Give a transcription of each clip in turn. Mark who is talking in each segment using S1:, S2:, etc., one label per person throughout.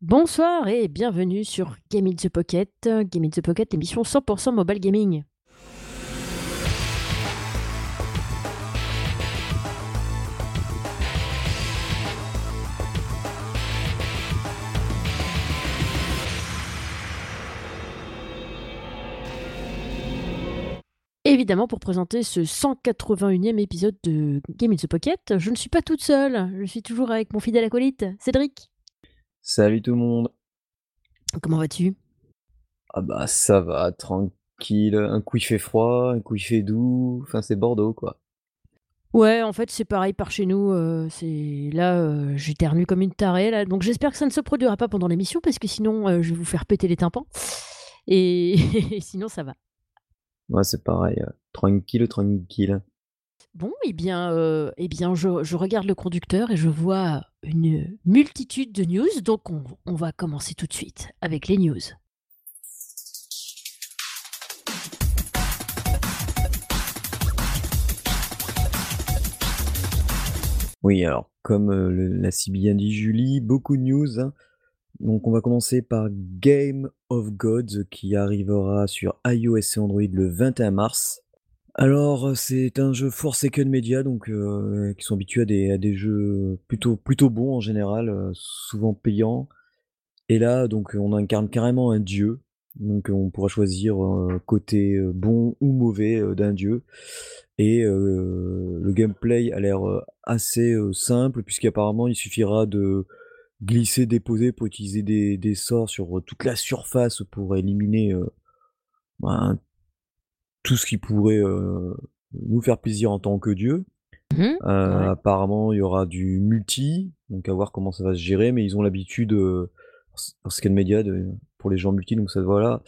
S1: Bonsoir et bienvenue sur Game in the Pocket. Game in the Pocket, émission 100% mobile gaming. Évidemment, pour présenter ce 181e épisode de Game in the Pocket, je ne suis pas toute seule. Je suis toujours avec mon fidèle acolyte, Cédric.
S2: Salut tout le monde.
S1: Comment vas-tu?
S2: Ah bah ça va, tranquille. Un coup il fait froid, un coup il fait doux. Enfin c'est Bordeaux quoi.
S1: Ouais, en fait c'est pareil par chez nous. euh, c'est là, euh, j'éternue comme une tarée là, donc j'espère que ça ne se produira pas pendant l'émission parce que sinon euh, je vais vous faire péter les tympans. Et, et sinon ça va.
S2: Ouais c'est pareil. euh, Tranquille, tranquille.
S1: Bon, eh bien, euh, eh je, regarde le conducteur et je vois une multitude de news, donc on, va commencer tout de suite avec les news.
S2: Oui alors comme euh, l'a si bien dit Julie, beaucoup de news. hein. Donc on va commencer par Game of Gods qui arrivera sur iOS et Android le 21 mars. Alors euh, c'est un jeu Forsaken Media donc euh, qui sont habitués à des, à des jeux plutôt plutôt bons en général, euh, souvent payants. Et là, donc, on incarne carrément un dieu. Donc, on pourra choisir côté bon ou mauvais d'un dieu. Et le gameplay a l'air assez simple, puisqu'apparemment, il suffira de glisser, déposer pour utiliser des, des sorts sur toute la surface pour éliminer euh, ben, tout ce qui pourrait nous faire plaisir en tant que dieu.
S1: Ouais.
S2: Apparemment, il y aura du multi, donc à voir comment ça va se gérer, mais ils ont l'habitude, euh, pour Scan Media, de, pour les gens multi, donc ça voilà.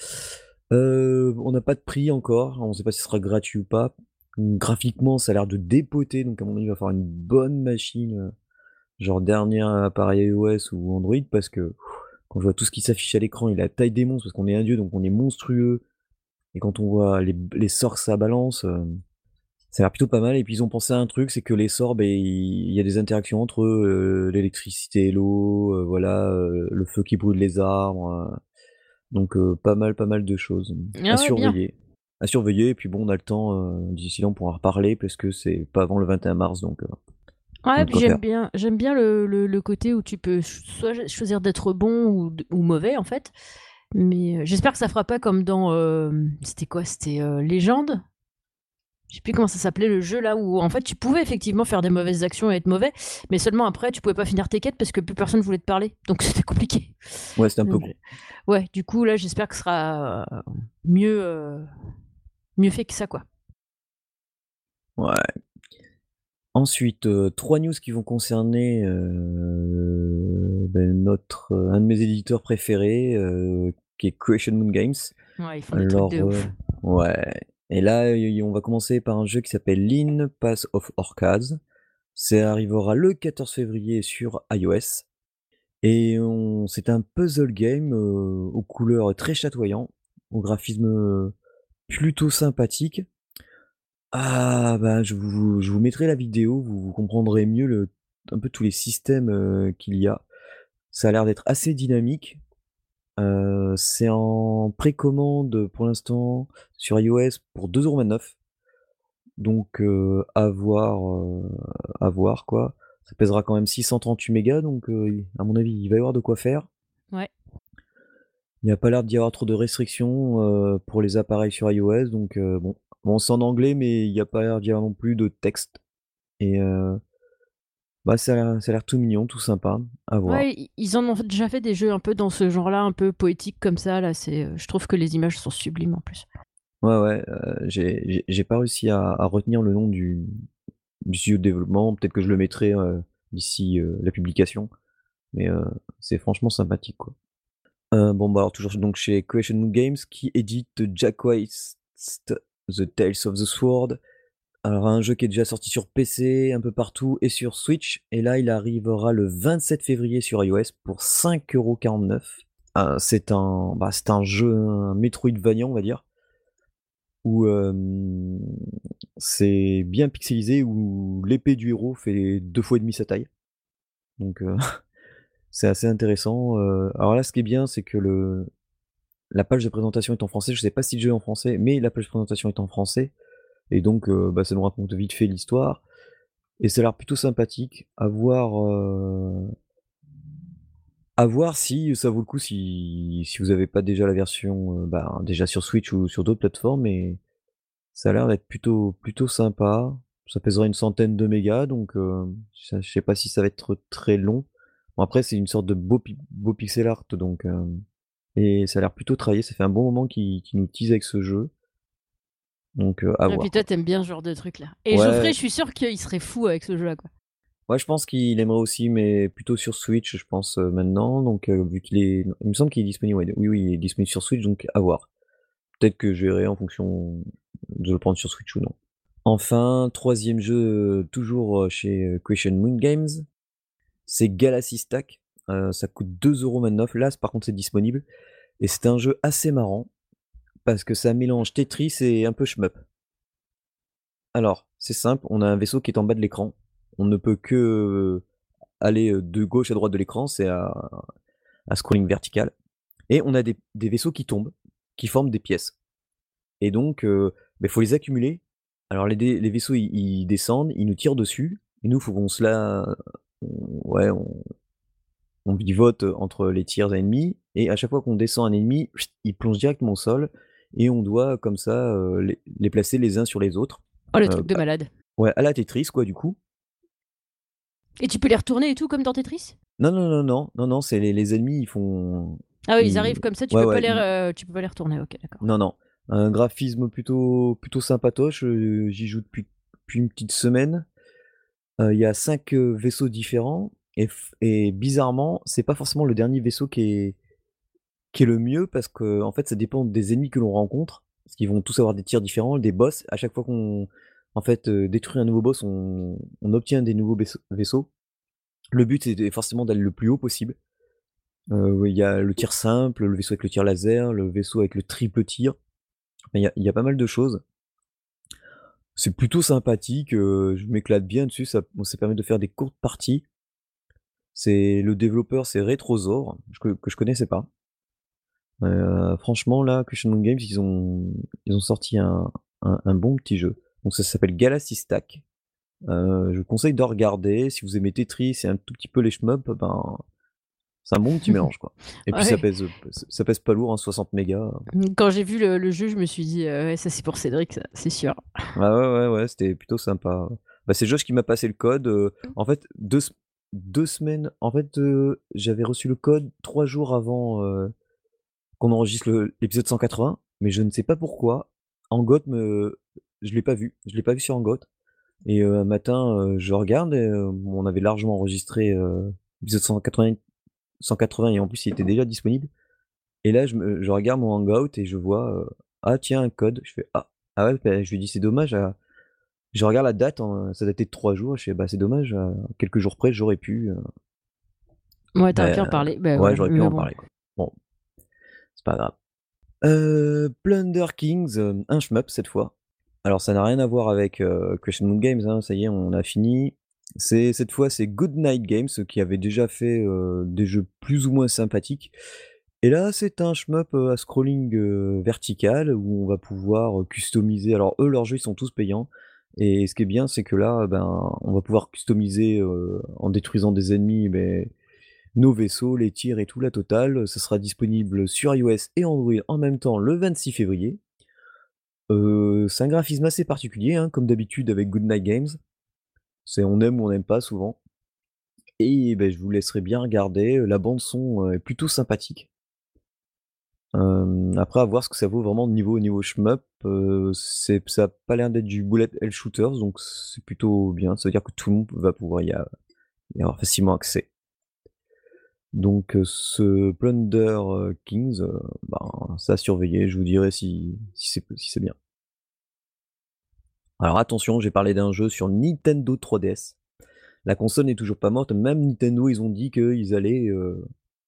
S2: Euh, on n'a pas de prix encore, on ne sait pas si ce sera gratuit ou pas. Graphiquement, ça a l'air de dépoter, donc à mon avis, il va falloir une bonne machine, genre dernier appareil iOS ou Android, parce que pff, quand je vois tout ce qui s'affiche à l'écran, il a la taille des monstres, parce qu'on est un dieu, donc on est monstrueux. Et quand on voit les, les sorts que ça balance, euh, ça a l'air plutôt pas mal. Et puis ils ont pensé à un truc, c'est que les sorts, ben, il y a des interactions entre euh, l'électricité et l'eau, euh, voilà, le feu qui brûle les arbres. donc pas mal, pas mal de choses
S1: Ah
S2: à
S1: ouais, bien.
S2: surveiller. À surveiller, et puis bon, on a le temps, d'ici là on pourra reparler, parce que c'est pas avant le 21 mars, donc on
S1: Ouais, puis j'aime bien, j'aime bien le, le- le côté où tu peux soit choisir d'être bon ou mauvais en fait. Mais euh, j'espère que ça fera pas comme dans euh, c'était quoi? C'était euh, Légende? Je sais plus comment ça s'appelait le jeu là où en fait tu pouvais effectivement faire des mauvaises actions et être mauvais, mais seulement après tu pouvais pas finir tes quêtes parce que plus personne voulait te parler. Donc c'était compliqué.
S2: Ouais, c'était un peu con.
S1: Ouais, du coup là j'espère que ce sera mieux euh, mieux fait que ça quoi.
S2: Ouais. Ensuite, euh, trois news qui vont concerner euh, ben, notre, euh, un de mes éditeurs préférés, qui est Creation Moon Games.
S1: Ouais, ils font des
S2: Alors,
S1: trucs de ouf.
S2: ouais. Et là, y- on va commencer par un jeu qui s'appelle Lean Pass of Orcas. Ça arrivera le 14 février sur iOS. Et c'est un puzzle game aux couleurs très chatoyants, au graphisme plutôt sympathique. Ah bah je vous, je vous mettrai la vidéo, vous, vous comprendrez mieux le, un peu tous les systèmes euh, qu'il y a. Ça a l'air d'être assez dynamique. Euh, c'est en précommande pour l'instant sur iOS pour 2,29€. Donc euh, à voir, à voir quoi. Ça pèsera quand même 638 mégas, donc à mon avis il va y avoir de quoi faire.
S1: Ouais.
S2: Il n'y a pas l'air d'y avoir trop de restrictions pour les appareils sur iOS, donc bon. Bon, c'est en anglais, mais il n'y a pas l'air d'y avoir non plus de texte. Et euh, bah, ça a l'air- ça a l'air tout mignon, tout sympa, à voir.
S1: Ouais, i- ils en ont déjà fait des jeux un peu dans ce genre-là, un peu poétique comme ça. Là, c'est, euh, je trouve que les images sont sublimes en plus.
S2: Ouais, ouais, euh, j'ai j'ai- j'ai pas réussi à, à retenir le nom du, du studio de développement. Peut-être que je le mettrai euh, d'ici euh, la publication. Mais euh, c'est franchement sympathique, quoi. Euh, bon, bah alors toujours donc chez Creation Games qui édite Jack Quest The Tales of the Sword. Alors un jeu qui est déjà sorti sur PC, un peu partout, et sur Switch. Et là, il arrivera le 27 février sur iOS pour 5,49€. Euh, c'est un, bah, un jeu, un Metroidvania, on va dire, où euh, c'est bien pixelisé, où l'épée du héros fait deux fois et demi sa taille. Donc euh, C'est assez intéressant, heu, alors là, ce qui est bien, c'est que le la page de présentation est en français. Je sais pas si le jeu est en français, mais la page de présentation est en français et donc heu, bah, ça nous raconte vite fait l'histoire et ça a l'air plutôt sympathique. À voir, heu à voir si ça vaut le coup, si si vous avez pas déjà la version, heu, bah, déjà sur Switch ou sur d'autres plateformes et ça a l'air d'être plutôt plutôt sympa. Ça pèsera une centaine de mégas donc ça je sais pas si ça va être très long. Bon après c'est une sorte de beau beau pixel art donc et ça a l'air plutôt travaillé. Ça fait un bon moment qu'ils qu'ils nous teasent avec ce jeu. Donc heu, à
S1: Et puis
S2: voir,
S1: toi,
S2: quoi.
S1: tu aimes bien ce genre de truc là et Geoffrey, je suis sûre qu'il serait fou avec ce jeu-là, quoi.
S2: Ouais, je pense qu'il aimerait aussi, mais plutôt sur Switch, je pense, heu, maintenant, donc heu, vu qu'il est il me semble qu'il est disponible, ouais, oui, oui, il est disponible sur Switch, donc à voir. Peut-être que je verrai en fonction de le prendre sur Switch ou non. Enfin, 3e jeu, heu, toujours, chez, Question Moon Games, c'est Galaxy Stack. Heu, ça coûte 2,29 €. Là, par contre, c'est disponible et c'est un jeu assez marrant parce que ça mélange Tetris et un peu shmup. Alors, c'est simple, on a un vaisseau qui est en bas de l'écran. On ne peut que aller, heu, de gauche à droite de l'écran, c'est à scrolling vertical et on a des vaisseaux qui tombent, qui forment des pièces et donc heu, beh, faut les accumuler. Alors les vaisseaux, ils descendent, ils nous tirent dessus et nous, faut qu'on se la ouais, on on vivote entre les tirs ennemis et à chaque fois qu'on descend un ennemi, il plonge directement au sol et on doit comme ça, les les placer les uns sur les autres,
S1: Oh le truc de malade.
S2: ouais, à la Tetris, quoi, du coup.
S1: Et tu peux les retourner et tout comme dans Tetris?
S2: Non, non, non, non, non, non, c'est les les ennemis, ils font
S1: Ah oui, ils
S2: ils
S1: arrivent comme ça, tu
S2: ouais,
S1: peux pas les tu peux pas les retourner. OK, d'accord.
S2: Non, non, un graphisme plutôt plutôt sympatoche, j'y joue depuis depuis une petite semaine. Il y a 5, heu, vaisseaux différents et bizarrement, c'est pas forcément le dernier vaisseau qui est le mieux parce qu'en fait, ça dépend des ennemis que l'on rencontre. Parce qu'ils vont tous avoir des tirs différents, des boss. À chaque fois qu'on en fait, heu, détruit un nouveau boss, on obtient des nouveaux vaisseaux. Le but, c'est forcément d'aller le plus haut possible. Oui, il y a le tir simple, le vaisseau avec le tir laser, le vaisseau avec le triple tir. Il y a pas mal de choses. C'est plutôt sympathique, heu, je m'éclate bien dessus, ça ça permet de faire des courtes parties. C'est le développeur, c'est Retrosaur, j que que je connaissais pas. Heu, franchement là, Moon Games, ils ont ils ont sorti un un un bon petit jeu. Donc ça s'appelle Galaxy Stack. Heu, je vous conseille de regarder. Si vous aimez Tetris et un tout petit peu les shmups, ben, c'est un bon petit mélange, quoi et puis ça pèse, ça pèse pas lourd, hein, 60 mégas.
S1: Mmh, quand j'ai vu le le jeu, je me suis dit: «Heu, ouais, ça c'est pour Cédric c'est sûr».
S2: Ah ouais, ouais, ouais, c'était plutôt sympa. Bah, c'est Josh qui m'a passé le code, en fait 2 sem 2 semaines en fait, j'avais reçu le code 3 jours avant, qu'on enregistre l'épisode 180, mais je ne sais pas pourquoi, Hangout me je l'ai pas vu, je l'ai pas vu sur Hangout et un matin, je regarde et on avait largement enregistré, l'épisode 180- 180 et en plus, il était déjà disponible et là, je regarde mon Hangout et je vois, «Ah tiens, un code». Je fais: «Ah». Ah bah, je lui dis: «C'est dommage, heu» je regarde la date, hein, ça datait de 3 jours, je fais: «Bah, c'est dommage, heu, quelques jours près, j'aurais pu, heu»
S1: Ouais, tu aurais
S2: bah,
S1: pu en parler. Bah,
S2: ouais,
S1: ouais,
S2: j'aurais pu en
S1: bon.
S2: parler, quoi. Bon, c'est pas grave. Heu, Plunder Kings, heu, un shmup cette fois. Alors ça n'a rien à voir avec, heu, Question Moon Games, hein, ça y est, on a fini. C'est cette fois, c'est Goodnight Games qui avait déjà fait, des jeux plus ou moins sympathiques et là, c'est un shmup, à scrolling, vertical où on va pouvoir, customiser alors eux, leurs jeux, ils sont tous payants et ce qui est bien, c'est que là, ben, on va pouvoir customiser, heu, en détruisant des ennemis, nos vaisseaux, les tirs et tout, la totale. Ça sera disponible sur iOS et Android en même temps le 26 février. Heu, c'est un graphisme assez particulier, hein, comme d'habitude avec Goodnight Games. C'est on aime ou on n'aime pas souvent et beh, je vous laisserai bien regarder, heu, la bande son, est plutôt sympathique. Après à voir ce que ça vaut vraiment niveau niveau shmup, c'est ça a pas l'air d'être du bullet hell shooters donc c'est plutôt bien. Ça veut dire que tout le monde va pouvoir y a avoir facilement accès. Donc ce Plunder, Kings, ben, c'est à surveiller, je vous dirai si c'est si c'est bien. Alors attention, j'ai parlé d'un jeu sur Nintendo 3DS. La console n'est toujours pas morte, même Nintendo, ils ont dit qu'ils allaient,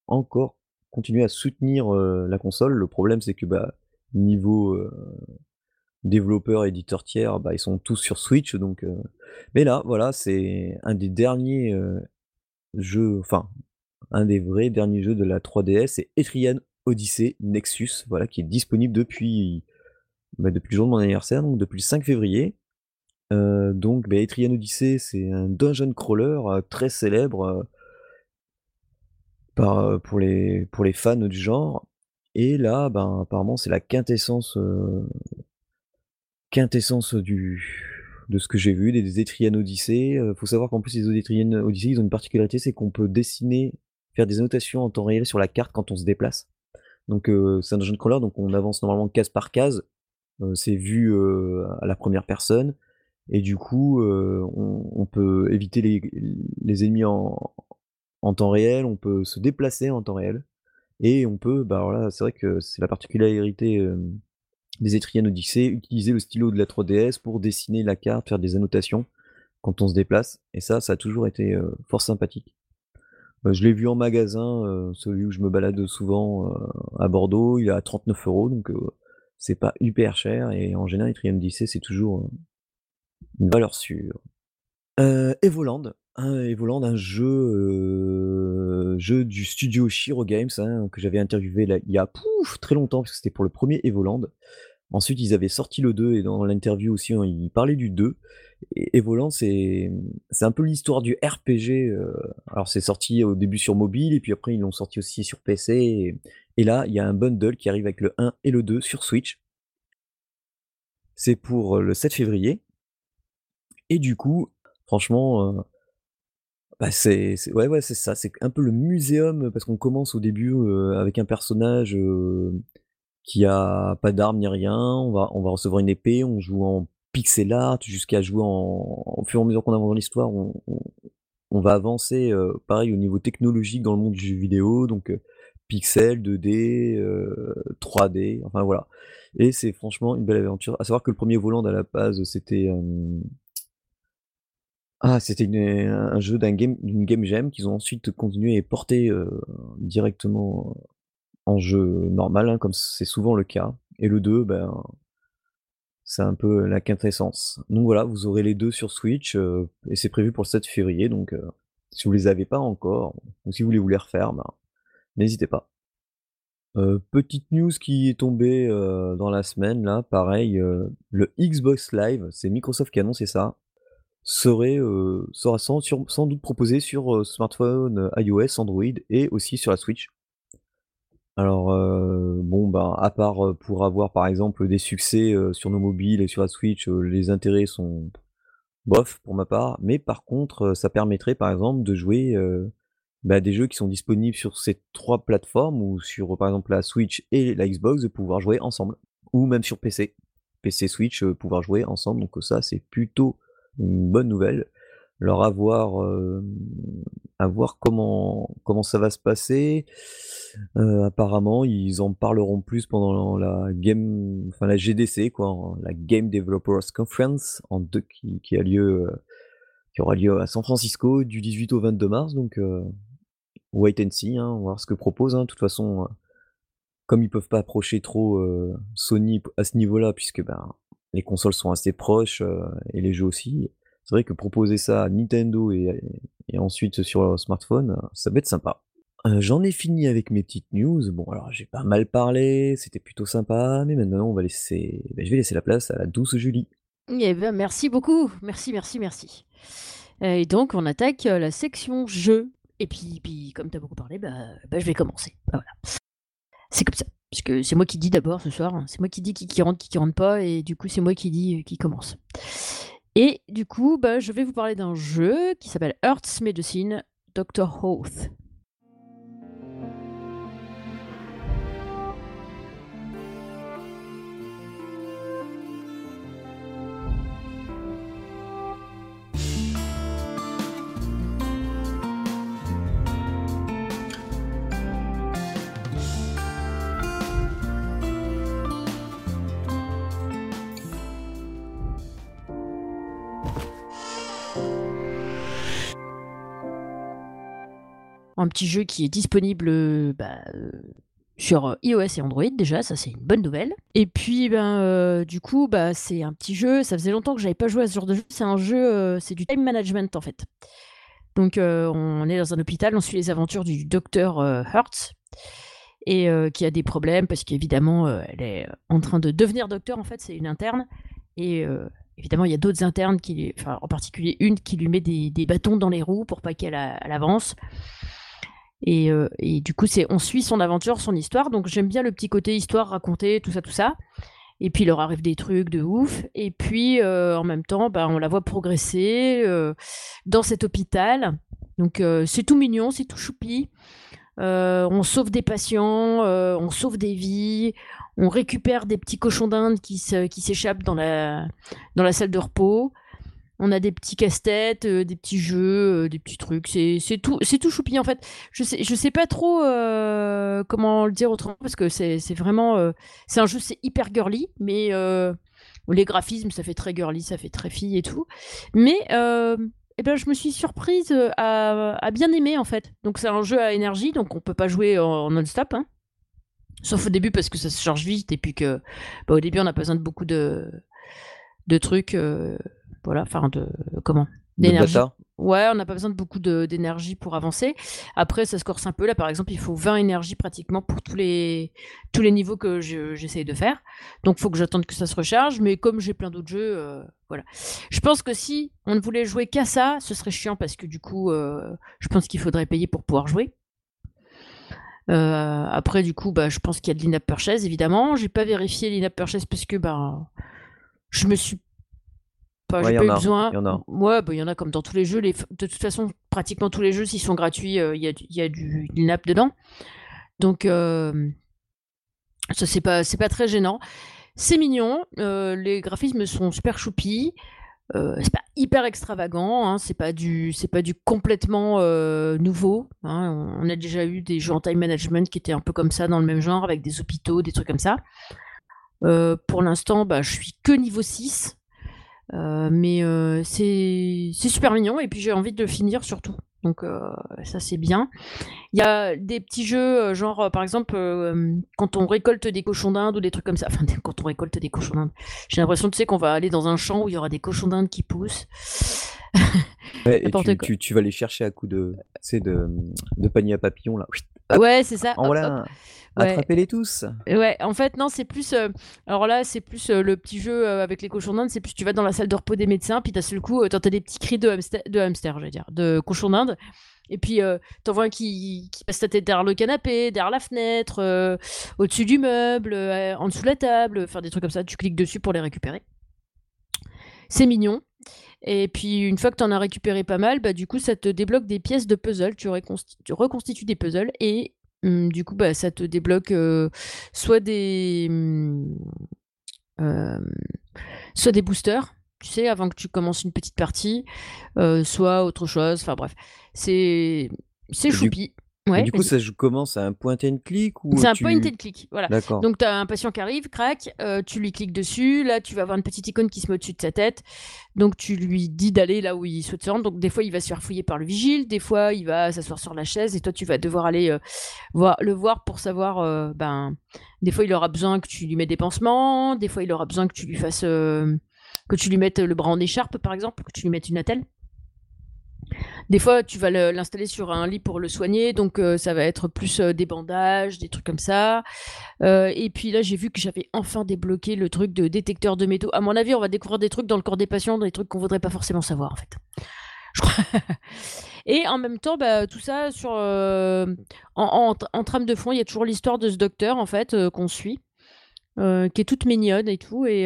S2: encore continuer à soutenir, heu, la console. Le problème, c'est que, bah, niveau, heu, développeur, éditeur tiers, bah, ils sont tous sur Switch donc heu mais là, voilà, c'est un des derniers, jeux enfin un des vrais derniers jeux de la 3DS, c'est Etrian Odyssey Nexus, voilà, qui est disponible depuis, bah, depuis le jour de mon anniversaire, donc depuis le 5 février. Donc, bah, Etrian Odyssey, c'est un dungeon crawler, très célèbre, par, pour les pour les fans du genre et là, ben, apparemment, c'est la quintessence, heu quintessence du de ce que j'ai vu, des Etrian Odyssey. Heu, faut savoir qu'en plus les Etrian Odyssey, ils ont une particularité, c'est qu'on peut dessiner, faire des annotations en temps réel sur la carte quand on se déplace. Donc, heu, c'est un dungeon crawler, donc on avance normalement case par case. C'est vu, à la première personne et du coup, on on peut éviter les les ennemis en en temps réel, on peut se déplacer en temps réel et on peut, bah, alors là, c'est vrai que c'est la particularité, des Etrian Odyssey, utiliser le stylo de la 3DS pour dessiner la carte, faire des annotations quand on se déplace et ça, ça a toujours été, fort sympathique. Bah, je l'ai vu en magasin, celui où je me balade souvent, à Bordeaux, il est à 39 € donc, heu, c'est pas hyper cher et en général Etrian Odyssey, c'est toujours, une valeur sûre. Evoland, hein, Evoland, un jeu, heu, jeu du studio Shiro Games, hein, que j'avais interviewé là, il y a pouf! Très longtemps, parce que c'était pour le 1er Evoland. Ensuite, ils avaient sorti le 2 et dans l'interview aussi, hein, ils parlaient du 2 et Evoland, c'est, un peu l'histoire du RPG, heu, alors c'est sorti au début sur mobile et puis après ils l'ont sorti aussi sur PC et et là, il y a un bundle qui arrive avec le 1 et le 2 sur Switch. C'est pour, heu, le 7 février et du coup, franchement, heu bah, c'est ça, c'est un peu le muséum, parce qu'on commence au début, avec un personnage, qui a pas d'armes ni rien. On va on va recevoir une épée, on joue en pixel art jusqu'à jouer en au fur et à mesure qu'on avance dans l'histoire, on va avancer, pareil au niveau technologique dans le monde du jeu vidéo, donc, heu, pixels, 2D, heu, 3D, enfin voilà et c'est franchement une belle aventure. À savoir que le 1er Evoland à la base, c'était, ah, c'était un jeu d'un game d'une game jam qu'ils ont ensuite continué et porté, heu, directement en jeu normal, hein, comme c'est souvent le cas et le 2, ben c'est un peu la quintessence. Donc voilà, vous aurez les 2 sur Switch, heu et c'est prévu pour le 7 février donc, heu, si vous les avez pas encore ou si vous voulez les refaire, ben, n'hésitez pas. Petite news qui est tombée, dans la semaine là, pareil, le Xbox Live, c'est Microsoft qui a annoncé ça, serait, heu, sera sans doute proposé sur, heu, smartphone, iOS, Android et aussi sur la Switch. Alors, bon, ben, à part, pour avoir par exemple des succès, sur nos mobiles et sur la Switch, les intérêts sont bof pour ma part, mais par contre, ça permettrait par exemple de jouer, bah, des jeux qui sont disponibles sur ces 3 plateformes ou sur, par exemple, la Switch et la Xbox, de pouvoir jouer ensemble ou même sur PC. PC, Switch, pouvoir jouer ensemble donc, ça c'est plutôt une bonne nouvelle. Alors à voir, hem, à voir comment comment ça va se passer. Heu, apparemment, ils en parleront plus pendant la game enfin la GDC quoi, la Game Developers Conference qui a lieu, heu, qui aura lieu à San Francisco du 18 au 22 mars donc, wait and see, hein, on va voir ce que propose, hein. De toute façon, comme ils peuvent pas approcher trop, Sony à ce niveau-là puisque, ben, les consoles sont assez proches, heu et les jeux aussi. C'est vrai que proposer ça à Nintendo et ensuite sur, heu, smartphone, ça peut être sympa. Heu, j'en ai fini avec mes petites news. Bon alors j'ai pas mal parlé, c'était plutôt sympa, mais maintenant on va laisser bah, je vais laisser la place à la douce Julie.
S1: Eh ben, merci beaucoup, merci, merci, merci. Heu et donc on attaque, la section jeux et puis puis comme tu as beaucoup parlé, bah bah, je vais commencer, bah, voilà. C'est comme ça, puisque c'est moi qui dis d'abord ce soir. C'est moi qui dis qui rentre, qui rentre pas et du coup, c'est moi qui dis, heu, qui commence et du coup, bah, je vais vous parler d'un jeu qui s'appelle Earth's Medicine: Doctor Oath. Un petit jeu qui est disponible, heu, bah, heu, sur, heu, iOS et Android déjà, ça c'est une bonne nouvelle et puis, ben, heu, du coup, bah, c'est un petit jeu, ça faisait longtemps que j'avais pas joué à ce genre de jeu. C'est un jeu, c'est du time management en fait. Donc on est dans un hôpital, on suit les aventures du docteur Hertz et qui a des problèmes parce qu'évidemment elle est en train de devenir docteur en fait, c'est une interne et évidemment il y a d'autres internes qui, enfin en particulier une qui lui met des, bâtons dans les roues pour pas qu'elle avance. Et, et, du coup, c'est on suit son aventure, son histoire. Donc j'aime bien le petit côté histoire racontée, tout ça, tout ça. Et puis il leur arrive des trucs de ouf. Et puis euh, en même temps, bah, on la voit progresser euh, dans cet hôpital. Donc euh, c'est tout mignon, c'est tout choupi. on sauve des patients, on sauve des vies, on récupère des petits cochons d'Inde qui s'échappent dans la salle de repos on a des petits casse-têtes, euh, des petits jeux, euh, des petits trucs. C'est, tout, c'est tout choupi en fait. Je sais, sais pas trop euh, comment le dire autrement parce que c'est, vraiment, c'est un jeu, c'est hyper girly, mais les graphismes, ça fait très girly, ça fait très fille et tout. Mais eh ben, je me suis surprise à, bien aimer en fait. Donc c'est un jeu à énergie, donc on peut pas jouer en, non-stop. Hein. Sauf au début parce que ça se charge vite et puis que bah, au début on a besoin de beaucoup de, de trucs voilà, enfin de comment?
S2: D'énergie.
S1: Ouais, on n'a pas besoin de beaucoup d'énergie pour avancer. Après, ça se corse un peu. Là, par exemple, il faut 20 énergies pratiquement pour tous les, tous les niveaux que j'essaye de faire. Donc, il faut que j'attende que ça se recharge. Mais comme j'ai plein d'autres jeux, euh, voilà. Je pense que si on ne voulait jouer qu'à ça, ce serait chiant parce que du coup, euh, je pense qu'il faudrait payer pour pouvoir jouer. Euh, après, du coup, bah, je pense qu'il y a de l'in-app purchase, évidemment. J'ai pas vérifié l'in-app purchase parce que bah, je me suis j'ai pas eu besoin.
S2: Il y en a.
S1: Ouais, bah, y en a comme dans tous les jeux. Les... De toute façon, pratiquement tous les jeux, s'ils sont gratuits, euh, il y, a, y a du app dedans. Donc, euh, ça, c'est pas, c'est pas très gênant. C'est mignon. Euh, les graphismes sont super choupis. c'est pas hyper extravagant, hein, c'est pas du, c'est pas du complètement nouveau. Hein. On a déjà eu des jeux en time management qui étaient un peu comme ça dans le même genre, avec des hôpitaux, des trucs comme ça. pour l'instant, bah, je suis que niveau 6. Euh, mais euh, c'est super mignon et puis j'ai envie de le finir surtout. Donc euh, ça c'est bien. Il y a des petits jeux genre par exemple quand on récolte des cochons d'Inde ou des trucs comme ça. Enfin quand on récolte des cochons d'Inde, j'ai l'impression tu sais qu'on va aller dans un champ où il y aura des cochons d'Inde qui poussent.
S2: et tu, tu, vas les chercher à coups de, de, de panier à papillons là.
S1: Ouais c'est ça.
S2: En voilà. Attrapez-les tous.
S1: Ouais, en fait, non, c'est plus. Euh, alors là, c'est plus euh, le petit jeu euh, avec les cochons d'Inde. C'est plus tu vas dans la salle de repos des médecins, puis t'as le coup, t'entends des petits cris de hamster, de hamster, je dire, de cochons d'Inde. Et puis, t'en vois un qui, qui, passe ta tête derrière le canapé, derrière la fenêtre, au-dessus du meuble, en dessous de la table, faire des trucs comme ça. Tu cliques dessus pour les récupérer. C'est mignon. Et puis, une fois que tu en as récupéré pas mal, bah, du coup, ça te débloque des pièces de puzzle. Tu, tu reconstitues des puzzles et Mmh, du coup, bah, ça te débloque soit des mmh, soit des boosters, tu sais, avant que tu commences une petite partie, soit autre chose. Enfin bref, c'est c'est choupi.
S2: Ouais, du coup, ça commence à un point and click ou
S1: C'est un point and click, voilà. Donc, tu as un patient qui arrive, crac, euh, tu lui cliques dessus, là, tu vas avoir une petite icône qui se met au-dessus de sa tête. Donc, tu lui dis d'aller là où il souhaite se rendre. Donc, des fois, il va se faire fouiller par le vigile, des fois, il va s'asseoir sur la chaise et toi, tu vas devoir aller euh, voir, le voir pour savoir, euh, ben, des fois, il aura besoin que tu lui mettes des pansements, des fois, il aura besoin que tu lui fasses, que tu lui mettes le bras en écharpe, par exemple, que tu lui mettes une attelle. Des fois, tu vas l'installer sur un lit pour le soigner, donc euh, ça va être plus euh, des bandages, des trucs comme ça. Euh, et puis là, j'ai vu que j'avais enfin débloqué le truc de détecteur de métaux. À mon avis, on va découvrir des trucs dans le corps des patients, des trucs qu'on voudrait pas forcément savoir en fait. et en même temps, bah, tout ça sur en, trame de fond, il y a toujours l'histoire de ce docteur en fait qu'on suit. qui est toute mignonne et tout et,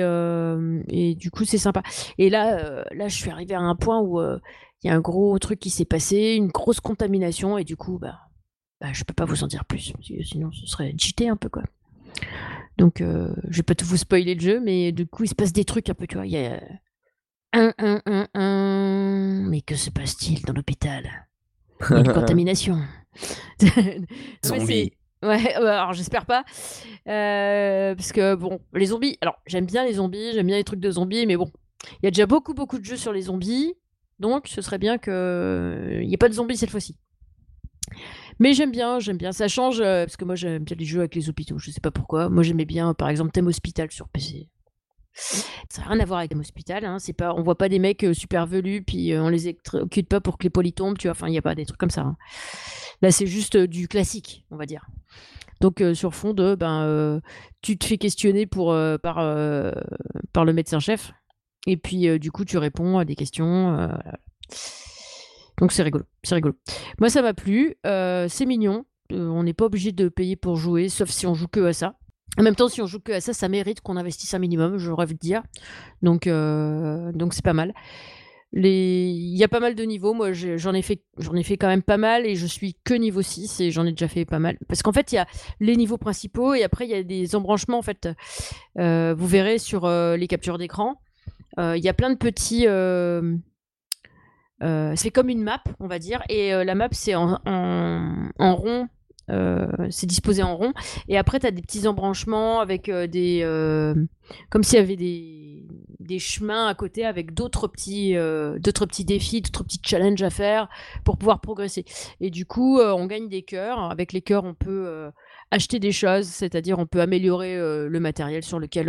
S1: et du coup c'est sympa et là là je suis arrivée à un point où il y a un gros truc qui s'est passé, une grosse contamination, et du coup, bah, bah je peux pas vous en dire plus, sinon ce serait cheaté un peu, quoi. Donc, euh, je vais pas tout vous spoiler le jeu, mais du coup, il se passe des trucs un peu, tu vois. Il y a un, un, un, un. Mais que se passe-t-il dans l'hôpital? Une contamination.
S2: Zombie.
S1: Ouais, alors j'espère pas. Euh, parce que, bon, les zombies. Alors, j'aime bien les zombies, j'aime bien les trucs de zombies, mais bon, il y a déjà beaucoup, beaucoup de jeux sur les zombies. Donc, ce serait bien qu'il n'y ait pas de zombies cette fois-ci. Mais j'aime bien, j'aime bien. Ça change, euh, parce que moi j'aime bien les jeux avec les hôpitaux, je sais pas pourquoi. Moi j'aimais bien, par exemple, Thème Hospital sur PC. Ça n'a rien à voir avec un Hospital, hein, c'est pas on voit pas des mecs, heu, super velus, puis, heu, on les électrocute pas pour que les polis tombent, tu vois? Enfin, il y a pas des trucs comme ça, hein. Là, c'est juste, du classique, on va dire. Donc, sur fond de, ben, tu te fais questionner par le médecin-chef et puis, heu, du coup, tu réponds à des questions, heu, donc c'est rigolo, c'est rigolo. Moi, ça m'a plu, heu, c'est mignon, on n'est pas obligé de payer pour jouer, sauf si on joue que à ça. En même temps, si on joue que à ça, ça mérite qu'on investisse un minimum, j'aurais envie de dire. Donc, c'est pas mal. Il y a pas mal de niveaux, moi je j'en ai fait ai fait quand même pas mal et je suis que niveau 6 et j'en ai déjà fait pas mal. Parce qu'en fait, il y a les niveaux principaux et après il y a des embranchements en fait, vous verrez sur, les captures d'écran, il y a plein de petits, hem, heu, c'est comme une map, on va dire et la map c'est en en rond, c'est disposé en rond et après tu as des petits embranchements avec, des, comme s'il y avait des des chemins à côté avec d'autres petits, d'autres petits défis, d'autres petits challenges à faire pour pouvoir progresser et du coup, on gagne des cœurs. Avec les cœurs, on peut, acheter des choses, c'est-à-dire on peut améliorer, le matériel sur lequel,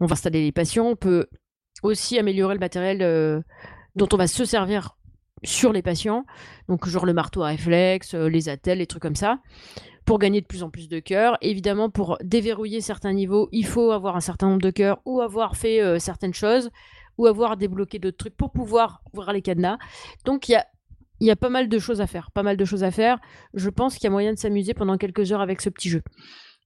S1: on va installer les patients. On peut aussi améliorer le matériel, heu, dont on va se servir sur les patients, donc genre le marteau à réflexe, heu, les attelles, les trucs comme ça, pour gagner de plus en plus de cœurs. Évidemment, pour déverrouiller certains niveaux, il faut avoir un certain nombre de cœurs ou avoir fait, heu, certaines choses ou avoir débloqué d'autres trucs pour pouvoir ouvrir les cadenas. Donc il y a il y a pas mal de choses à faire, pas mal de choses à faire. Je pense qu'il y a moyen de s'amuser pendant quelques heures avec ce petit jeu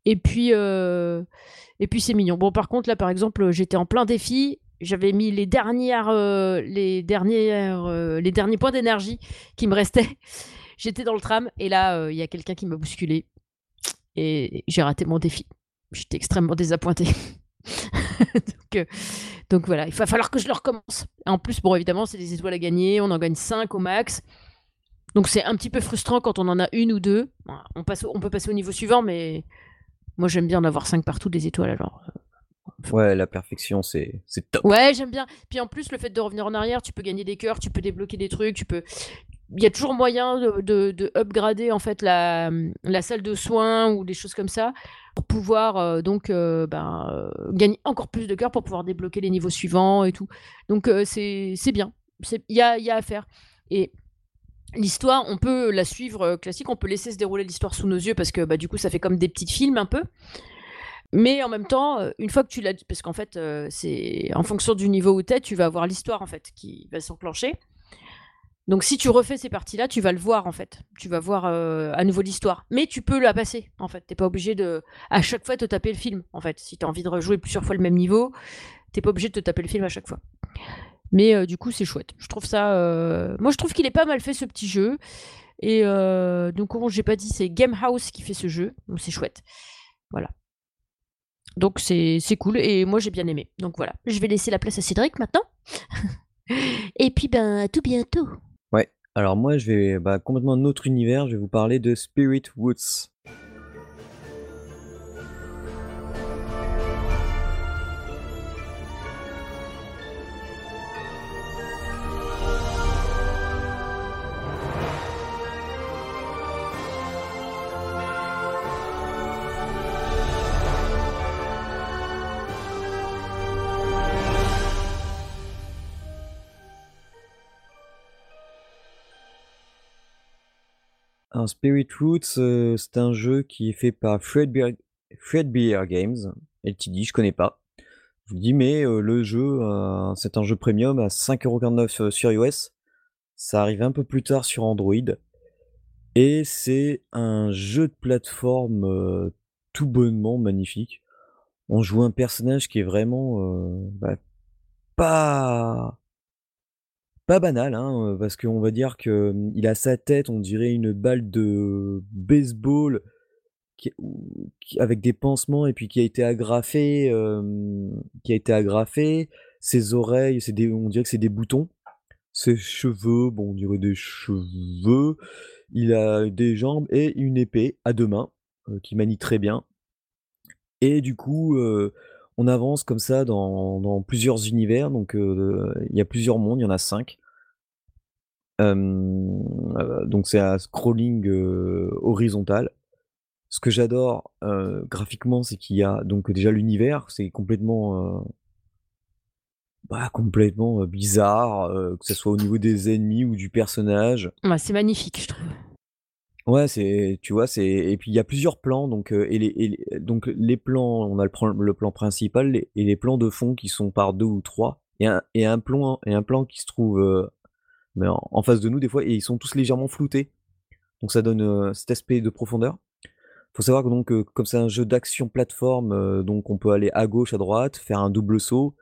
S1: et puis, et puis c'est mignon. Bon, par contre, là, par exemple, j'étais en plein défi, j'avais mis les heu, les heu, les derniers points d'énergie qui me restaient. J'étais dans le tram et là, heu, il y a quelqu'un qui m'a bousculé et j'ai raté mon défi. J'étais extrêmement désappointée. Donc, voilà, il va falloir que je le recommence. En plus, bon, évidemment, c'est des étoiles à gagner, on en gagne 5 au max. Donc c'est un petit peu frustrant quand on en a 1 ou 2. Voilà, on passe on peut passer au niveau suivant, mais moi j'aime bien en avoir 5 partout des étoiles alors,
S2: Ouais, la perfection, c'est top.
S1: Ouais, j'aime bien. Puis en plus, le fait de revenir en arrière, tu peux gagner des cœurs, tu peux débloquer des trucs, tu peux il y a toujours moyen de de de upgrader en fait la, la salle de soins ou des choses comme ça pour pouvoir, heu, donc, heu, ben, heu, gagner encore plus de cœurs pour pouvoir débloquer les niveaux suivants et tout. Donc, c'est bien. Il y a y a à faire et l'histoire, on peut la suivre, classique, on peut laisser se dérouler l'histoire sous nos yeux parce que, bah, du coup, ça fait comme des petits films un peu. Mais en même temps, heu, une fois que tu l'as parce qu'en fait, heu, c'est en fonction du niveau où tu es, tu vas avoir l'histoire en fait qui va s'enclencher. Donc si tu refais ces parties-là, tu vas le voir en fait. Tu vas voir, heu, à nouveau l'histoire. Mais tu peux la passer en fait. Tu es pas obligé de à chaque fois te taper le film en fait. Si tu as envie de rejouer plusieurs fois le même niveau, tu es pas obligé de te taper le film à chaque fois. Mais, du coup, c'est chouette. Je trouve ça, moi je trouve qu'il est pas mal fait ce petit jeu et donc bon, j'ai pas dit, c'est Gamehaus qui fait ce jeu, donc c'est chouette. Voilà. Donc c'est cool et moi j'ai bien aimé. Donc voilà, je vais laisser la place à Cédric maintenant. Et puis, ben, à tout bientôt.
S2: Ouais, alors moi je vais, bah, complètement un autre univers, je vais vous parler de Spirit Woods. Spirit Roots, heu, c'est un jeu qui est fait par Fredbear Fredbear Games Ltd, je connais pas. Je vous dis, mais heu, le jeu, heu, c'est un jeu premium à 5,49 €, heu, sur iOS. Ça arrive un peu plus tard sur Android et c'est un jeu de plateforme, tout bonnement magnifique. On joue un personnage qui est vraiment, bah, pas pas banal, hein, heu, parce qu'on va dire que, mmh, il a sa tête, on dirait une balle de baseball qui qui avec des pansements et puis qui a été agrafée, hem, qui a été agrafée. Ses oreilles, c'est des on dirait que c'est des boutons. Ses cheveux, bon, on dirait des cheveux. Il a des jambes et une épée à 2 mains, heu, qu'il manie très bien et du coup, heu, on avance comme ça dans plusieurs univers donc heu, il y a plusieurs mondes, il y en a 5. Hem, heu, donc c'est à scrolling, heu, horizontal. Ce que j'adore, graphiquement, c'est qu'il y a donc déjà l'univers, c'est complètement, Bah, complètement, bizarre, que ça soit au niveau des ennemis ou du personnage.
S1: C'est magnifique, je trouve.
S2: Ouais, c'est tu vois, c'est et puis il y a plusieurs plans donc et les et donc les plans, on a le plan principal et les plans de fond qui sont par 2 ou 3 et un et un plan et un plan qui se trouve, mais en face de nous des fois et ils sont tous légèrement floutés. Donc ça donne, cet aspect de profondeur. Faut savoir que donc, comme c'est un jeu d'action plateforme, donc on peut aller à gauche, à droite, faire un double saut.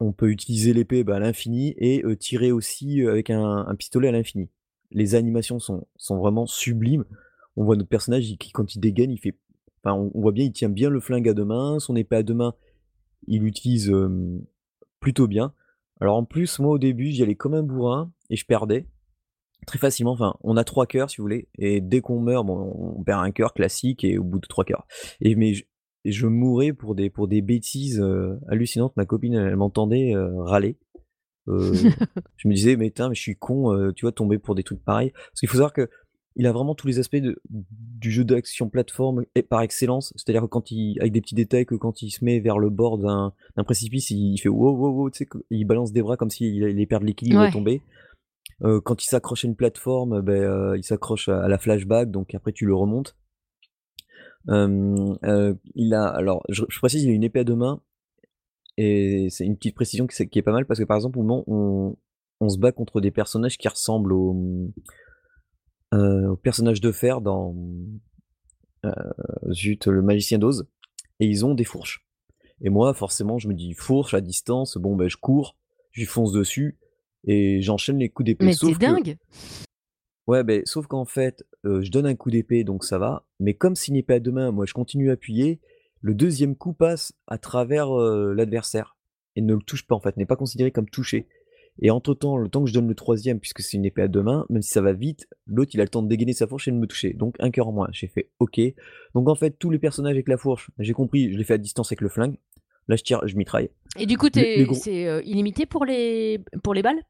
S2: On peut utiliser l'épée, bah, à l'infini et tirer aussi, avec un pistolet à l'infini. Les animations sont sont vraiment sublimes. On voit notre personnage, qui quand il dégaine, il fait enfin, on voit bien, il tient bien le flingue à 2 mains, son épée à 2 mains, il l'utilise, plutôt bien. Alors en plus, moi au début, j'y allais comme un bourrin et je perdais très facilement. Enfin, on a 3 cœurs si vous voulez et dès qu'on meurt, bon, on perd un cœur classique et au bout de 3 cœurs et mais je je mourais pour des pour des bêtises, hallucinantes. Ma copine, elle m'entendait, râler. Heu, je me disais: «Mais tain, mais je suis con, heu, tu vois, tomber pour des trucs pareils». Parce qu'il faut savoir qu'il a vraiment tous les aspects de du jeu d'action plateforme et par excellence. C'est-à-dire que quand il avec des petits détails que quand il se met vers le bord d'un précipice, il fait: «Wow, wow, wow», tu sais, il balance des bras comme s'il allait perdre l'équilibre et
S1: Ouais.
S2: tomber. Heu, quand il s'accroche à une plateforme, beh, heu, il s'accroche à la flashback, donc après tu le remontes. Heu, il a alors je je précise, il a une épée à 2 mains et c'est une petite précision qui c'est qui est pas mal parce que, par exemple, au moment on on se bat contre des personnages qui ressemblent aux, aux personnages de fer dans, heu, zut, le Magicien d'Oz et ils ont des fourches et moi, forcément, je me dis: «Fourche à distance, bon, bah, je cours, je lui fonce dessus et j'enchaîne les coups d'épée».
S1: Mais
S2: que
S1: dingue!
S2: Ouais, beh, sauf qu'en fait, heu, je donne un coup d'épée donc ça va, mais comme c'est une épée à 2 mains, moi je continue à appuyer, le deuxième coup passe à travers, l'adversaire et ne le touche pas en fait, n'est pas considéré comme touché et entre temps, le temps que je donne le troisième puisque c'est une épée à 2 mains, même si ça va vite, l'autre il a le temps de dégainer sa fourche et de me toucher, donc un cœur en moins. J'ai fait: «OK». Donc en fait, tous les personnages avec la fourche, j'ai compris, je les fais à distance avec le flingue. Là, je tire, je mitraille.
S1: Et du coup, es
S2: gros
S1: c'est, illimité pour les pour les balles?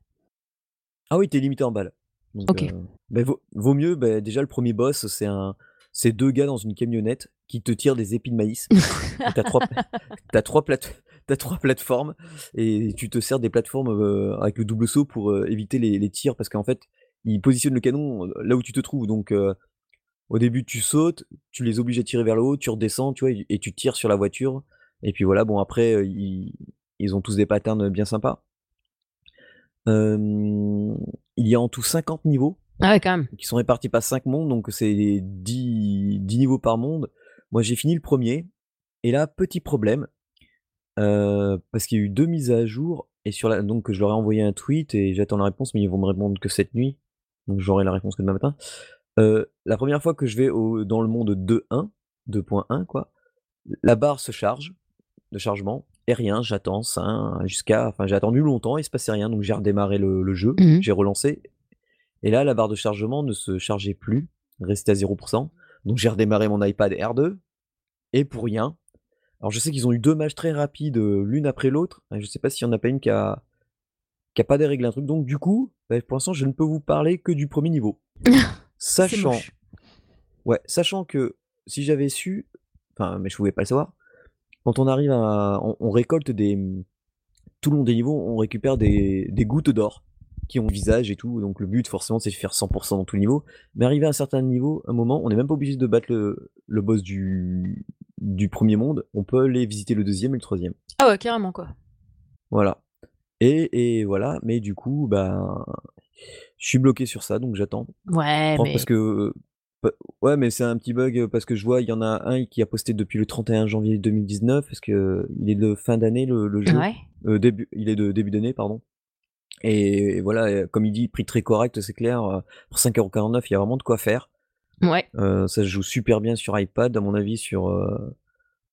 S2: Ah oui, tu es limité en balles. Donc,
S1: OK.
S2: beh, vaut vaut mieux, beh, déjà le 1er boss, c'est un c'est 2 gars dans une camionnette qui te tirent des épis de maïs et tu as 3 p tu as 3 plate tu as 3 plateformes et tu te sers des plateformes, heu, avec le double saut pour, heu, éviter les les tirs parce qu'en fait, ils positionnent le canon, heu, là où tu te trouves donc, au début tu sautes, tu les obliges à tirer vers le haut, tu redescends, tu vois? Et et tu tires sur la voiture et puis voilà, bon après, ils ils ont tous des patterns, bien sympas. Il y a en tout 50 niveaux
S1: Ah ouais, quand même.
S2: qui sont répartis par 5 mondes, donc c'est 10- 10 niveaux par monde. Moi, j'ai fini le 1er et là, petit problème, heu, parce qu'il y a eu 2 mises à jour et sur la donc je leur ai envoyé un tweet et j'attends la réponse, mais ils vont me répondre que cette nuit, donc j'aurai la réponse que demain matin. Heu, la 1re fois que je vais au dans le monde 2.1, 2.1 quoi, la barre se charge, de chargement et rien, j'attends ça jusqu'à enfin, j'ai attendu longtemps, il se passait rien, donc j'ai redémarré le le jeu,
S1: Mmh mh.
S2: j'ai relancé et là, la barre de chargement ne se chargeait plus, restait à 0% donc j'ai redémarré mon iPad Air 2 et pour rien. Alors je sais qu'ils ont eu 2 matchs très rapides, heu, l'une après l'autre, je sais pas s'il y en a pas une qui a qui a pas déréglé un truc, donc du coup, beh, pour l'instant, je ne peux vous parler que du 1er niveau. Sachant ouais, sachant que si j'avais su, enfin, mais je pouvais pas le savoir, quand on arrive à on on récolte des, tout le long des niveaux, on récupère des des gouttes d'or qui ont visage et tout, donc le but forcément, c'est de faire 100 dans tous les niveaux, mais arrivé à un certain niveau, un moment, on est même pas obligé de battre le le boss du du 1er monde, on peut aller visiter le 2e et le 3e.
S1: Ah ouais, carrément, quoi.
S2: Voilà et et voilà, mais du coup, ben, je suis bloqué sur ça, donc j'attends.
S1: Ouais,
S2: parce
S1: mais
S2: que, bah, ouais, mais c'est un petit bug, parce que je vois, il y en a un qui a posté depuis le 31 janvier 2019 parce qu'il est de fin d'année le le jeu,
S1: Ouais.
S2: début il est de début d'année, pardon et voilà, et comme il dit: «Prix très correct», c'est clair, heu, pour 5,49 €, il y a vraiment de quoi faire.
S1: Mouais.
S2: Heu, ça se joue super bien sur iPad, à mon avis, sur,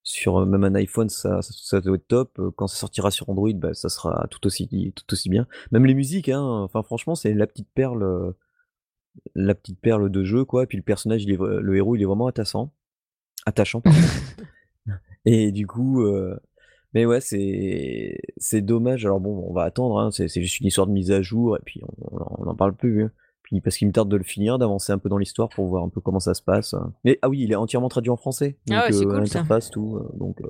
S2: sur même un iPhone, ça ça doit être top. Quand ça sortira sur Android, bah, ça sera tout aussi tout aussi bien. Même les musiques, hein, enfin franchement, c'est la petite perle, la petite perle de jeu, quoi, puis le personnage, il est vr le héros, il est vraiment attachant attachant, et du coup, mais ouais, c'est c'est dommage. Alors bon, on va attendre, hein, c'est juste une histoire de mise à jour et puis on on en parle plus, hein, puis parce qu'il me tarde de le finir, d'avancer un peu dans l'histoire pour voir un peu comment ça se passe, mais ah oui, il est entièrement traduit en français,
S1: Ah ouais, c'est
S2: heu,
S1: cool ça.
S2: interface, tout, donc heu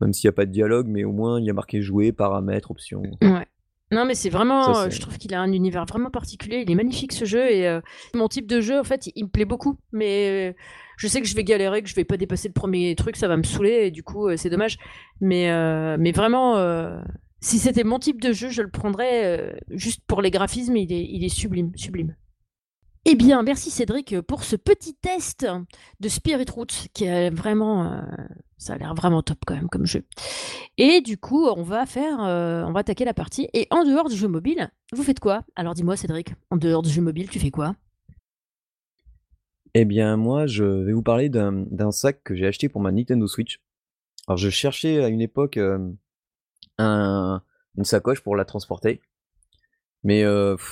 S2: Même s'il y a pas de dialogue, mais au moins il y a marqué jouer, paramètres, options.
S1: Ouais. Non, mais c'est
S2: Ça,
S1: vraiment, heu, je trouve qu'il a un univers vraiment particulier. Il est magnifique ce jeu et mon type de jeu, en fait, il me plaît beaucoup. Mais je sais que je vais galérer, que je vais pas dépasser le premier truc, ça va me saouler et du coup, heu, c'est dommage. Mais mais vraiment, heu, si c'était mon type de jeu, je le prendrais, juste pour les graphismes, il est sublime, sublime. Eh bien, merci Cédric, pour ce petit test de Spirit Roots qui est vraiment, ça a l'air vraiment top quand même comme jeu. Et du coup, on va faire, on va attaquer la partie et en dehors du jeu mobile, vous faites quoi? Alors dis-moi Cédric, en dehors du jeu mobile, tu fais quoi?
S2: Eh bien, moi, je vais vous parler d'un sac que j'ai acheté pour ma Nintendo Switch. Alors, je cherchais à une époque, une sacoche pour la transporter. Mais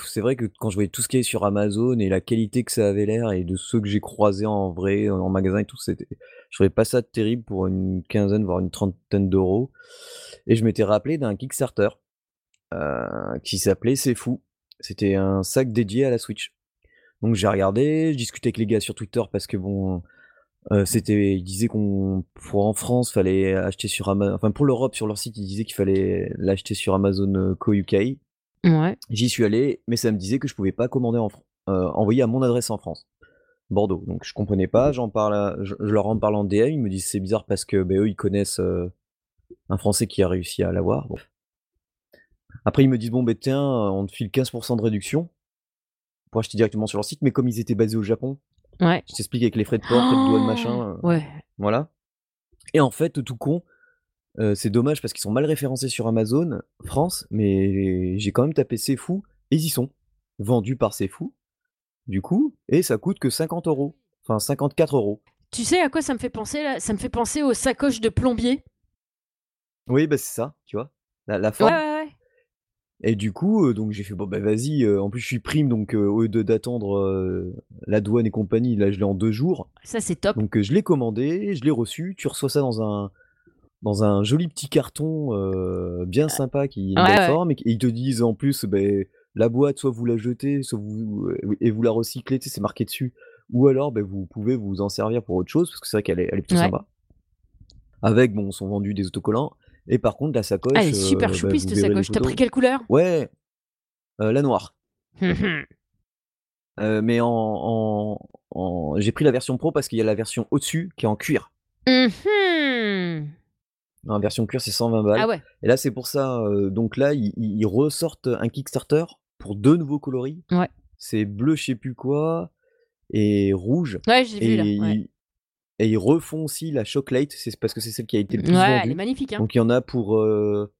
S2: c'est vrai que quand je voyais tout ce qui est sur Amazon et la qualité que ça avait l'air et de ceux que j'ai croisés en vrai, en magasin et tout, c'était je trouvais pas ça terrible pour une quinzaine, voire une trentaine d'euros. Et je m'étais rappelé d'un Kickstarter, qui s'appelait C'est fou. C'était un sac dédié à la Switch. Donc j'ai regardé, je discutais avec les gars sur Twitter parce que bon, heu, c'était ils disaient qu'on pour en France, fallait acheter sur Ama enfin pour l'Europe, sur leur site, ils disaient qu'il fallait l'acheter sur Amazon, heu, Co UK.
S1: Ouais.
S2: J'y suis allé, mais ça me disait que je pouvais pas commander en heu, envoyer à mon adresse en France, Bordeaux. Donc je comprenais pas, j'en parle à je je leur en parle en DM, ils me disent: «C'est bizarre parce que, beh, eux, ils connaissent, heu, un Français qui a réussi à l'avoir». Bon. Après ils me disent: «Bon, beh, tiens, on te file 15% de réduction» pour acheter directement sur leur site, mais comme ils étaient basés au Japon,
S1: Ouais.
S2: je t'explique avec les frais de port, frais de douane, machin, heu,
S1: Ouais.
S2: voilà. Et en fait, tout con, heu, c'est dommage parce qu'ils sont mal référencés sur Amazon France, mais j'ai quand même tapé C'est fou et ils y sont. Vendus par C'est fou, du coup, et ça coûte que 50 €, enfin 54 €.
S1: Tu sais à quoi ça me fait penser là? Ça me fait penser aux sacoches de plombier.
S2: Oui, bah, c'est ça, tu vois? La la
S1: Ouais,
S2: forme.
S1: ouais, ouais.
S2: Et du coup, donc j'ai fait: «Bon, bah, vas-y», en plus je suis prime donc heu, au lieu de d'attendre, la douane et compagnie, là je l'ai en 2 jours.
S1: Ça, c'est top.
S2: Donc je l'ai commandé, je l'ai reçu, tu reçois ça dans un dans un joli petit carton, bien sympa qui a une
S1: Ouais,
S2: belle
S1: ouais.
S2: forme et ils te disent en plus, beh, la boîte soit vous la jetez, soit vous et vous la recyclez, tu sais, c'est marqué dessus. Ou alors, beh, vous pouvez vous en servir pour autre chose, parce que c'est vrai qu'elle est elle est plutôt
S1: Ouais.
S2: sympa. Avec bon, sont vendus des autocollants et par contre la
S1: Ah, elle est
S2: sacoche,
S1: super
S2: bah,
S1: choupie cette sacoche. Tu as
S2: photos.
S1: pris quelle couleur?
S2: Ouais, heu, la noire.
S1: Mmh mh.
S2: Heu, mais en en en j'ai pris la version pro parce qu'il y a la version au-dessus qui est en cuir. En version cuir, c'est 120
S1: Ah
S2: balles
S1: ouais.
S2: et là, c'est pour ça, donc là, ils ressortent un Kickstarter pour 2 nouveaux coloris.
S1: Ouais.
S2: C'est bleu je sais plus quoi et rouge
S1: Ouais, j'ai vu là, ouais.
S2: ils et ils refont aussi la Chocolate, c'est parce que c'est celle qui a été le plus
S1: Ouais, elle est magnifique, hein.
S2: Donc il y en a pour, heu,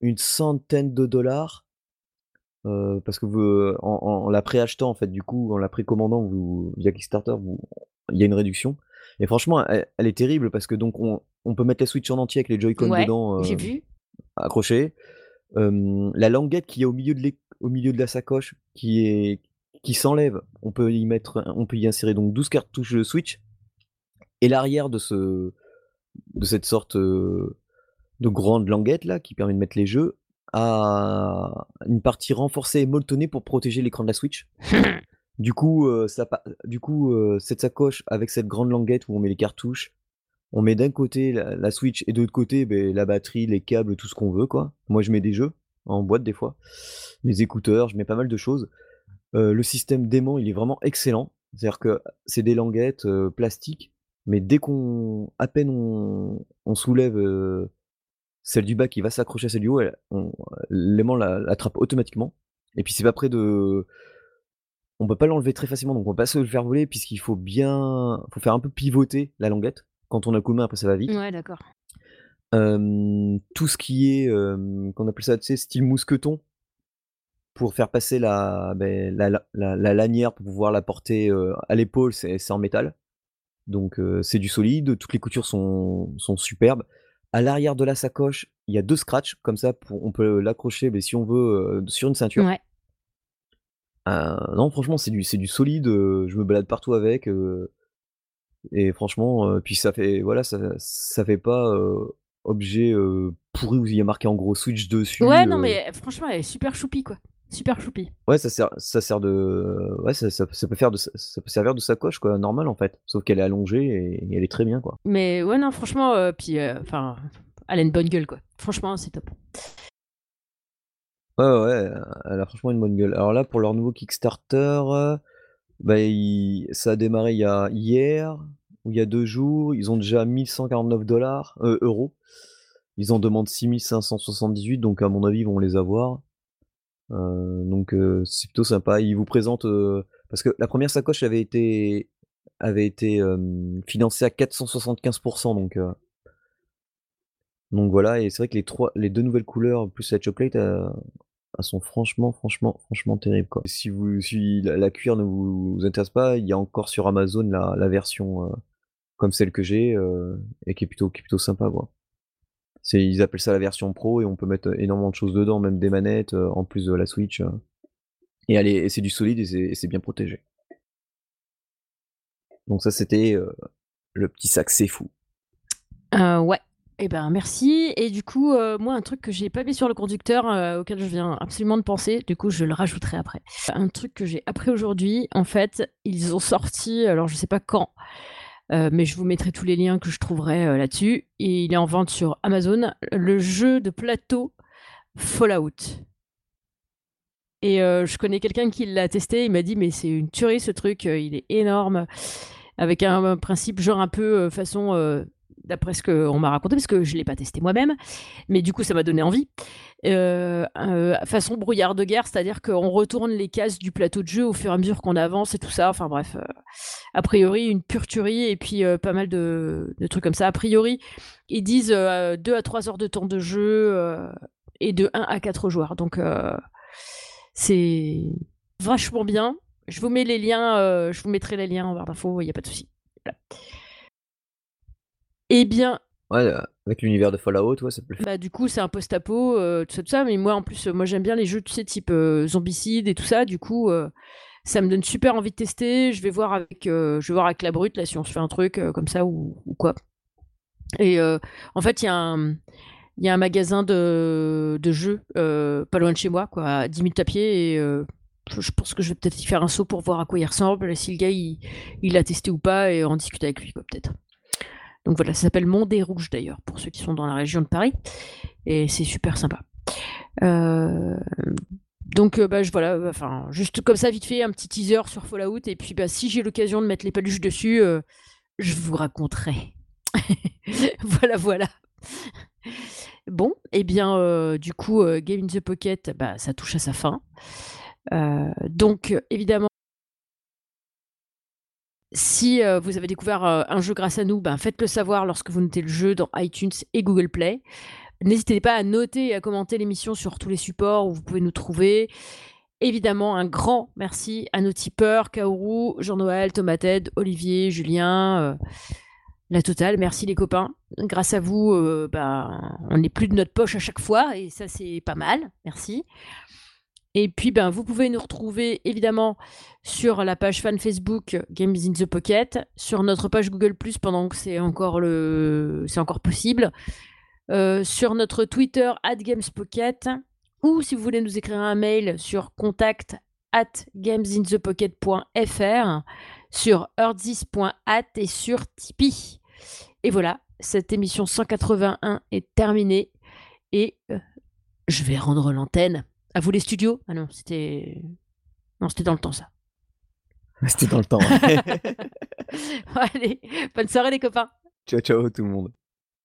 S2: une centaine de dollars. Heu, parce que vous, heu, en en la préachetant en fait, du coup, en la précommandant, vous via Kickstarter, vous il y a une réduction et franchement, elle elle est terrible parce que donc on on peut mettre la Switch en entier avec les Joy-Con
S1: Ouais,
S2: dedans,
S1: j'ai
S2: heu,
S1: vu.
S2: accrochés. La languette qu'il y a au milieu de au milieu de la sacoche qui est qui s'enlève, on peut y mettre on peut y insérer donc 12 cartouches Switch et l'arrière de ce de cette sorte, de grande languette là, qui permet de mettre les jeux, a une partie renforcée et molletonnée pour protéger l'écran de la Switch. Du coup, heu, ça du coup, cette sacoche avec cette grande languette où on met les cartouches, on met d'un côté la la Switch et de l'autre côté, beh, la batterie, les câbles, tout ce qu'on veut quoi. Moi, je mets des jeux en boîte des fois, les écouteurs, je mets pas mal de choses. Le système d'aimant, il est vraiment excellent. C'est-à-dire que c'est des languettes, plastiques, mais dès qu'on à peine on on soulève, heu, celle du bas qui va s'accrocher à celle du haut, elle on l'aimant l'a l'attrape automatiquement et puis c'est pas près de on peut pas l'enlever très facilement, donc on peut pas se le faire voler puisqu'il faut bien faut faire un peu pivoter la languette. Quand on a qu'aux mains, après ça va vite.
S1: Ouais, d'accord.
S2: Tout ce qui est, qu'on appelle ça, tu sais, style mousqueton pour faire passer la, beh, la la la la lanière pour pouvoir la porter, à l'épaule, c'est c'est en métal. Donc heu, c'est du solide, toutes les coutures sont sont superbes. À l'arrière de la sacoche, il y a 2 scratch comme ça pour on peut l'accrocher, beh, si on veut, heu, sur une ceinture.
S1: Ouais.
S2: Heu, non franchement c'est du du solide, heu, je me balade partout avec, et franchement, puis ça fait voilà, ça ça fait pas, objet, pourri où il y a marqué en gros Switch
S1: Ouais,
S2: dessus,
S1: non,
S2: heu
S1: mais franchement, elle est super choupie, quoi. Super choupie.
S2: Ouais, ça sert ça sert de ouais, ça ça ça peut faire de ça peut servir de sacoche quoi, normale en fait. Sauf qu'elle est allongée et et elle est très bien quoi.
S1: Mais ouais, non, franchement, heu, puis, heu, enfin, elle a une bonne gueule, quoi. Franchement, c'est top.
S2: Ouais, ouais, elle a franchement une bonne gueule. Alors là, pour leur nouveau Kickstarter, bah, ça a démarré il y a hier ou il y a deux jours. Ils ont déjà 1149 dollars, euh, euros. Ils en demandent 6578, donc à mon avis, ils vont les avoir. Euh, donc c'est plutôt sympa. Ils vous présentent parce que la première sacoche avait été avait été financée à 475%, donc donc voilà. Et c'est vrai que les trois, les deux nouvelles couleurs plus la chocolate, elles sont franchement, franchement, franchement terribles. Quoi. Si, vous, si la, cuir ne vous, intéresse pas, il y a encore sur Amazon la, version comme celle que j'ai et qui est plutôt, qui est plutôt sympa. Quoi. Ils appellent ça la version pro et on peut mettre énormément de choses dedans, même des manettes en plus de la Switch. et, c'est du solide et c'est bien protégé. Donc ça c'était le petit sac c'est fou.
S1: ouais, eh ben merci. Et du coup, euh, moi, un truc que j'ai pas mis sur le conducteur, euh, auquel je viens absolument de penser, du coup, je le rajouterai après. Un truc que j'ai appris aujourd'hui, en fait, ils ont sorti, alors je sais pas quand, euh, mais je vous mettrai tous les liens que je trouverai là-dessus. Et il est en vente sur Amazon, le jeu de plateau Fallout. Et je connais quelqu'un qui l'a testé, il m'a dit, mais c'est une tuerie ce truc, il est énorme, avec un, principe genre un peu façon d'après ce qu'on m'a raconté, parce que je ne l'ai pas testé moi-même, mais du coup, ça m'a donné envie. Euh, euh, façon brouillard de guerre, c'est-à-dire qu'on retourne les cases du plateau de jeu au fur et à mesure qu'on avance et tout ça. Enfin bref, euh, a priori, une pure tuerie et puis pas mal de, trucs comme ça. A priori, ils disent 2 à 3 heures de temps de jeu et de 1 à 4 joueurs. Donc, c'est vachement bien. Je vous mets les liens, je vous mettrai les liens en barre d'infos, il n'y a pas de souci. Eh bien.
S2: Ouais, euh, avec l'univers de Fallout, ouais, ça peut
S1: Bah, du coup, c'est un post-apo, euh, tout ça, tout ça. Mais moi, en plus, euh, moi, j'aime bien les jeux, tu sais, type zombicide et tout ça. Du coup, ça me donne super envie de tester. Je vais voir avec, je vais voir avec la brute, là, si on se fait un truc comme ça ou, quoi. Et en fait, il y a un. Il y a un magasin de, de jeux pas loin de chez moi, quoi, à 10 minutes à pied. Et je pense que je vais peut-être y faire un saut pour voir à quoi il ressemble, si le gars il, il a testé ou pas, et en discuter avec lui, quoi, peut-être. Donc voilà, ça s'appelle Mont des Rouges d'ailleurs, pour ceux qui sont dans la région de Paris. Et c'est super sympa. Euh, donc euh, bah, je, voilà, enfin, juste comme ça, vite fait, un petit teaser sur Fallout. Et puis bah, si j'ai l'occasion de mettre les paluches dessus, euh, je vous raconterai. voilà, voilà. Bon, et eh bien, du coup, Game in the Pocket, bah, ça touche à sa fin. donc, évidemment, si euh, vous avez découvert euh, un jeu grâce à nous, ben, faites-le savoir lorsque vous notez le jeu dans iTunes et Google Play. N'hésitez pas à noter et à commenter l'émission sur tous les supports où vous pouvez nous trouver. Évidemment, un grand merci à nos tipeurs, Kaoru, Jean-Noël, Tomated, Olivier, Julien, euh, la totale. Merci les copains. Grâce à vous, ben, on n'est plus de notre poche à chaque fois et ça c'est pas mal. Merci. Et puis, ben, vous pouvez nous retrouver évidemment sur la page fan Facebook Games in the Pocket, sur notre page Google Plus pendant que c'est encore, le... encore possible, euh, sur notre Twitter at GamesPocket, ou si vous voulez nous écrire un mail sur contact at gamesinthepocket.fr, sur earthis.at et sur Tipeee. Et voilà, cette émission 181 est terminée et euh, je vais rendre l'antenne à vous les studios Ah non, c'était. Non, c'était dans le temps ça.
S2: C'était dans le temps.
S1: Allez, bonne soirée les copains.
S2: Ciao, ciao tout le monde.